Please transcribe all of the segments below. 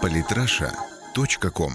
Политраша.ком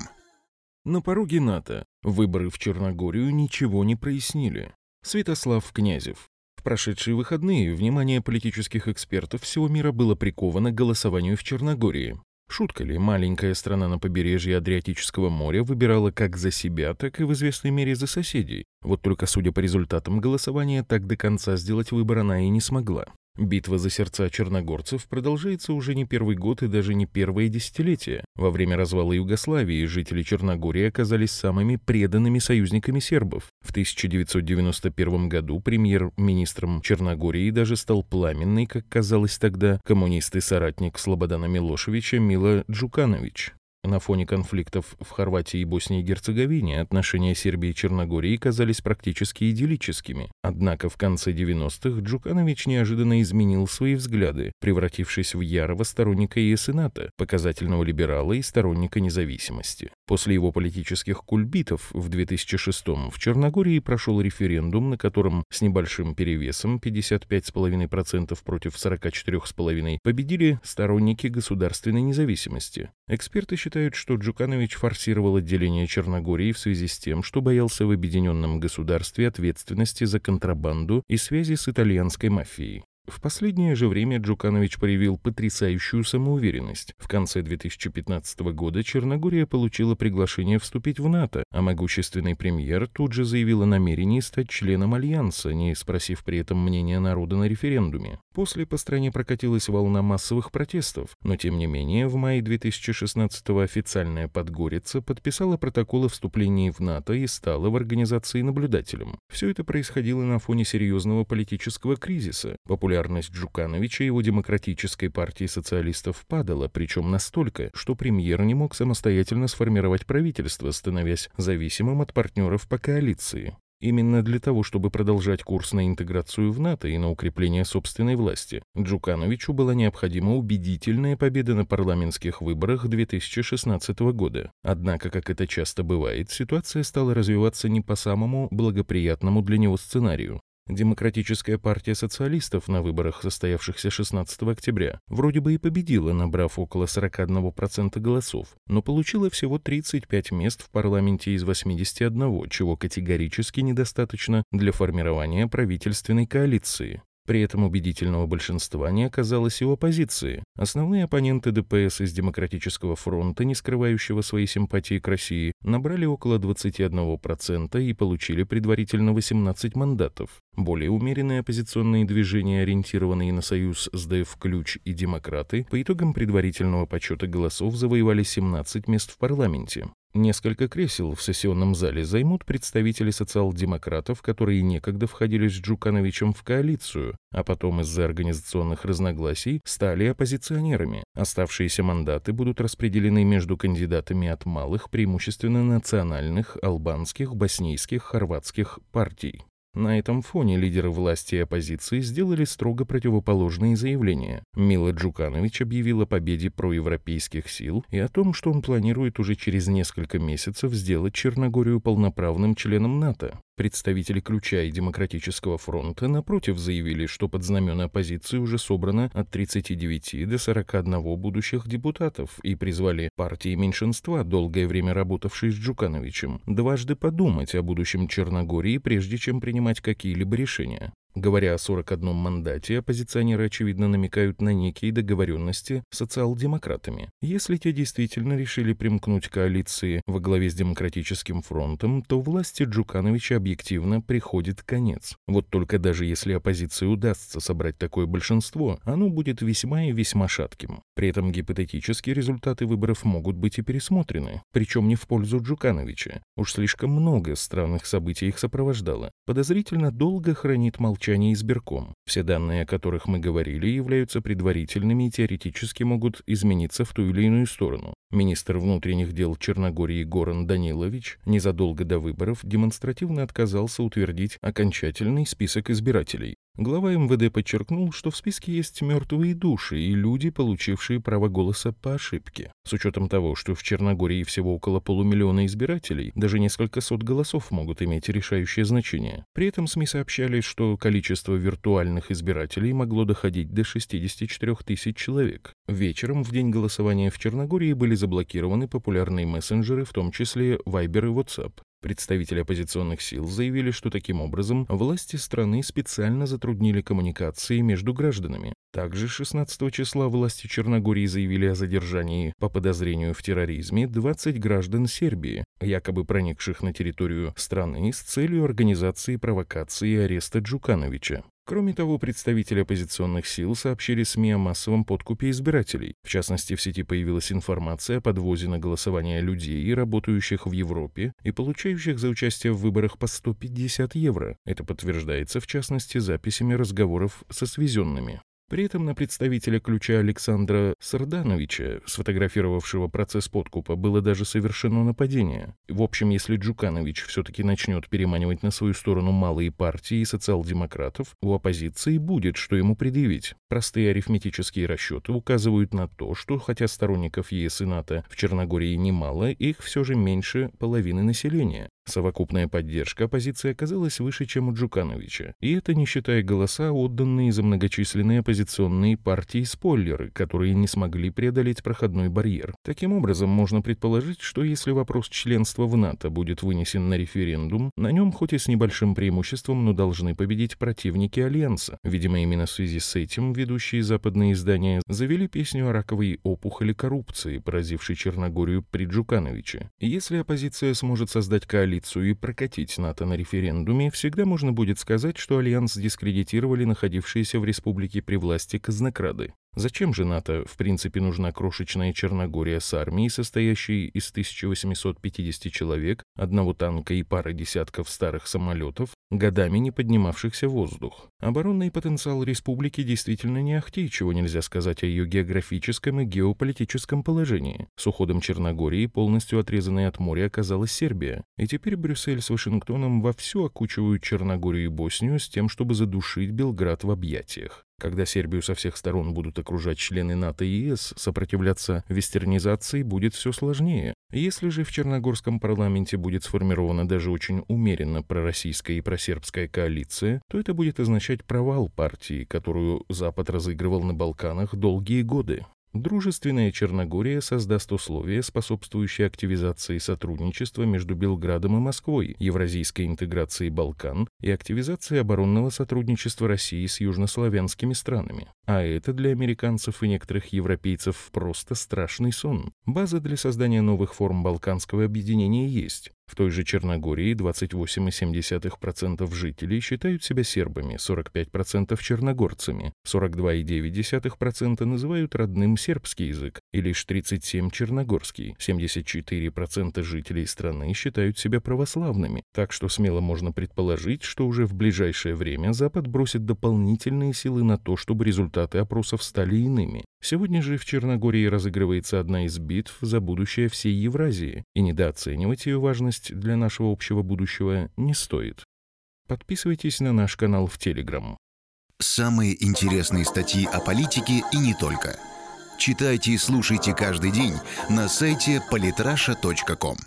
На пороге НАТО выборы в Черногорию ничего не прояснили. Святослав Князев. В прошедшие выходные внимание политических экспертов всего мира было приковано к голосованию в Черногории. Шутка ли, маленькая страна на побережье Адриатического моря выбирала как за себя, так и в известной мере за соседей. Вот только судя по результатам голосования, так до конца сделать выбор она и не смогла. Битва за сердца черногорцев продолжается уже не первый год и даже не первое десятилетие. Во время развала Югославии жители Черногории оказались самыми преданными союзниками сербов. В 1991 году премьер-министром Черногории даже стал пламенный, как казалось тогда, коммунист и соратник Слободана Милошевича Мила Джуканович. На фоне конфликтов в Хорватии и Боснии и Герцеговине отношения Сербии и Черногории казались практически идиллическими. Однако в конце 90-х Джуканович неожиданно изменил свои взгляды, превратившись в ярого сторонника ЕС и НАТО, показательного либерала и сторонника независимости. После его политических кульбитов в 2006-м в Черногории прошел референдум, на котором с небольшим перевесом 55,5% против 44,5% победили сторонники государственной независимости. Эксперты считают, что Джуканович форсировал отделение Черногории в связи с тем, что боялся в объединенном государстве ответственности за контрабанду и связи с итальянской мафией. В последнее же время Джуканович проявил потрясающую самоуверенность. В конце 2015 года Черногория получила приглашение вступить в НАТО, а могущественный премьер тут же заявил о намерении стать членом Альянса, не спросив при этом мнения народа на референдуме. После по стране прокатилась волна массовых протестов, но тем не менее в мае 2016 официальная Подгорица подписала протокол о вступлении в НАТО и стала в организации наблюдателем. Все это происходило на фоне серьезного политического кризиса. Популярность популярность Джукановича и его демократической партии социалистов падала, причем настолько, что премьер не мог самостоятельно сформировать правительство, становясь зависимым от партнеров по коалиции. Именно для того, чтобы продолжать курс на интеграцию в НАТО и на укрепление собственной власти, Джукановичу была необходима убедительная победа на парламентских выборах 2016 года. Однако, как это часто бывает, ситуация стала развиваться не по самому благоприятному для него сценарию. Демократическая партия социалистов на выборах, состоявшихся 16 октября, вроде бы и победила, набрав около 41% голосов, но получила всего 35 мест в парламенте из 81, чего категорически недостаточно для формирования правительственной коалиции. При этом убедительного большинства не оказалось и у оппозиции. Основные оппоненты ДПС из Демократического фронта, не скрывающего своей симпатии к России, набрали около 21% и получили предварительно 18 мандатов. Более умеренные оппозиционные движения, ориентированные на союз СДФ «Ключ» и «Демократы», по итогам предварительного подсчета голосов завоевали 17 мест в парламенте. Несколько кресел в сессионном зале займут представители социал-демократов, которые некогда входили с Джукановичем в коалицию, а потом из-за организационных разногласий стали оппозиционерами. Оставшиеся мандаты будут распределены между кандидатами от малых, преимущественно национальных, албанских, боснийских, хорватских партий. На этом фоне лидеры власти и оппозиции сделали строго противоположные заявления. Мила Джуканович объявил о победе проевропейских сил и о том, что он планирует уже через несколько месяцев сделать Черногорию полноправным членом НАТО. Представители Ключа и Демократического фронта, напротив, заявили, что под знамена оппозиции уже собрано от 39 до 41 будущих депутатов и призвали партии меньшинства, долгое время работавшие с Джукановичем, дважды подумать о будущем Черногории, прежде чем принимать какие-либо решения. Говоря о 41 мандате, оппозиционеры, очевидно, намекают на некие договоренности с социал-демократами. Если те действительно решили примкнуть коалиции во главе с Демократическим фронтом, то власти Джукановича объективно приходит конец. Вот только даже если оппозиции удастся собрать такое большинство, оно будет весьма и весьма шатким. При этом гипотетически результаты выборов могут быть и пересмотрены, причем не в пользу Джукановича. Уж слишком много странных событий их сопровождало. Подозрительно долго хранит молчание молчании избирком. Все данные, о которых мы говорили, являются предварительными и теоретически могут измениться в ту или иную сторону. Министр внутренних дел Черногории Горан Данилович незадолго до выборов демонстративно отказался утвердить окончательный список избирателей. Глава МВД подчеркнул, что в списке есть мертвые души и люди, получившие право голоса по ошибке. С учетом того, что в Черногории всего около полумиллиона избирателей, даже несколько сот голосов могут иметь решающее значение. При этом СМИ сообщали, что количество виртуальных избирателей могло доходить до 64 тысяч человек. Вечером в день голосования в Черногории были заблокированы популярные мессенджеры, в том числе Viber и WhatsApp. Представители оппозиционных сил заявили, что таким образом власти страны специально затруднили коммуникации между гражданами. Также 16 числа власти Черногории заявили о задержании по подозрению в терроризме 20 граждан Сербии, якобы проникших на территорию страны с целью организации провокации и ареста Джукановича. Кроме того, представители оппозиционных сил сообщили СМИ о массовом подкупе избирателей. В частности, в сети появилась информация о подвозе на голосование людей, работающих в Европе и получающих за участие в выборах по 150 евро. Это подтверждается, в частности, записями разговоров со связенными. При этом на представителя ключа Александра Сардановича, сфотографировавшего процесс подкупа, было даже совершено нападение. В общем, если Джуканович все-таки начнет переманивать на свою сторону малые партии и социал-демократов, у оппозиции будет что ему предъявить. Простые арифметические расчеты указывают на то, что хотя сторонников ЕС и НАТО в Черногории немало, их все же меньше половины населения. Совокупная поддержка оппозиции оказалась выше, чем у Джукановича. И это не считая голоса, отданные за многочисленные оппозиционные партии-спойлеры, которые не смогли преодолеть проходной барьер. Таким образом, можно предположить, что если вопрос членства в НАТО будет вынесен на референдум, на нем хоть и с небольшим преимуществом, но должны победить противники Альянса. Видимо, именно в связи с этим ведущие западные издания завели песню о раковой опухоли коррупции, поразившей Черногорию при Джукановиче. Если оппозиция сможет создать коалицию, коалицию и прокатить НАТО на референдуме, всегда можно будет сказать, что Альянс дискредитировали находившиеся в республике при власти казнокрады. Зачем же НАТО, в принципе, нужна крошечная Черногория с армией, состоящей из 1850 человек, одного танка и пары десятков старых самолетов, годами не поднимавшихся в воздух? Оборонный потенциал республики действительно не ахти, чего нельзя сказать о ее географическом и геополитическом положении. С уходом Черногории, полностью отрезанной от моря, оказалась Сербия. И теперь Брюссель с Вашингтоном вовсю окучивают Черногорию и Боснию с тем, чтобы задушить Белград в объятиях. Когда Сербию со всех сторон будут окружать члены НАТО и ЕС, сопротивляться вестернизации будет все сложнее. Если же в Черногорском парламенте будет сформирована даже очень умеренно пророссийская и просербская коалиция, то это будет означать провал партии, которую Запад разыгрывал на Балканах долгие годы. Дружественная Черногория создаст условия, способствующие активизации сотрудничества между Белградом и Москвой, евразийской интеграции Балкан и активизации оборонного сотрудничества России с южнославянскими странами. А это для американцев и некоторых европейцев просто страшный сон. База для создания новых форм балканского объединения есть. В той же Черногории 28,7% жителей считают себя сербами, 45% черногорцами, 42,9% называют родным сербский язык и лишь 37% черногорский. 74% жителей страны считают себя православными, так что смело можно предположить, что уже в ближайшее время Запад бросит дополнительные силы на то, чтобы результаты опросов стали иными. Сегодня же в Черногории разыгрывается одна из битв за будущее всей Евразии, и недооценивать ее важность для нашего общего будущего не стоит. Подписывайтесь на наш канал в Телеграм. Самые интересные статьи о политике и не только. Читайте и слушайте каждый день на сайте polytrasha.com.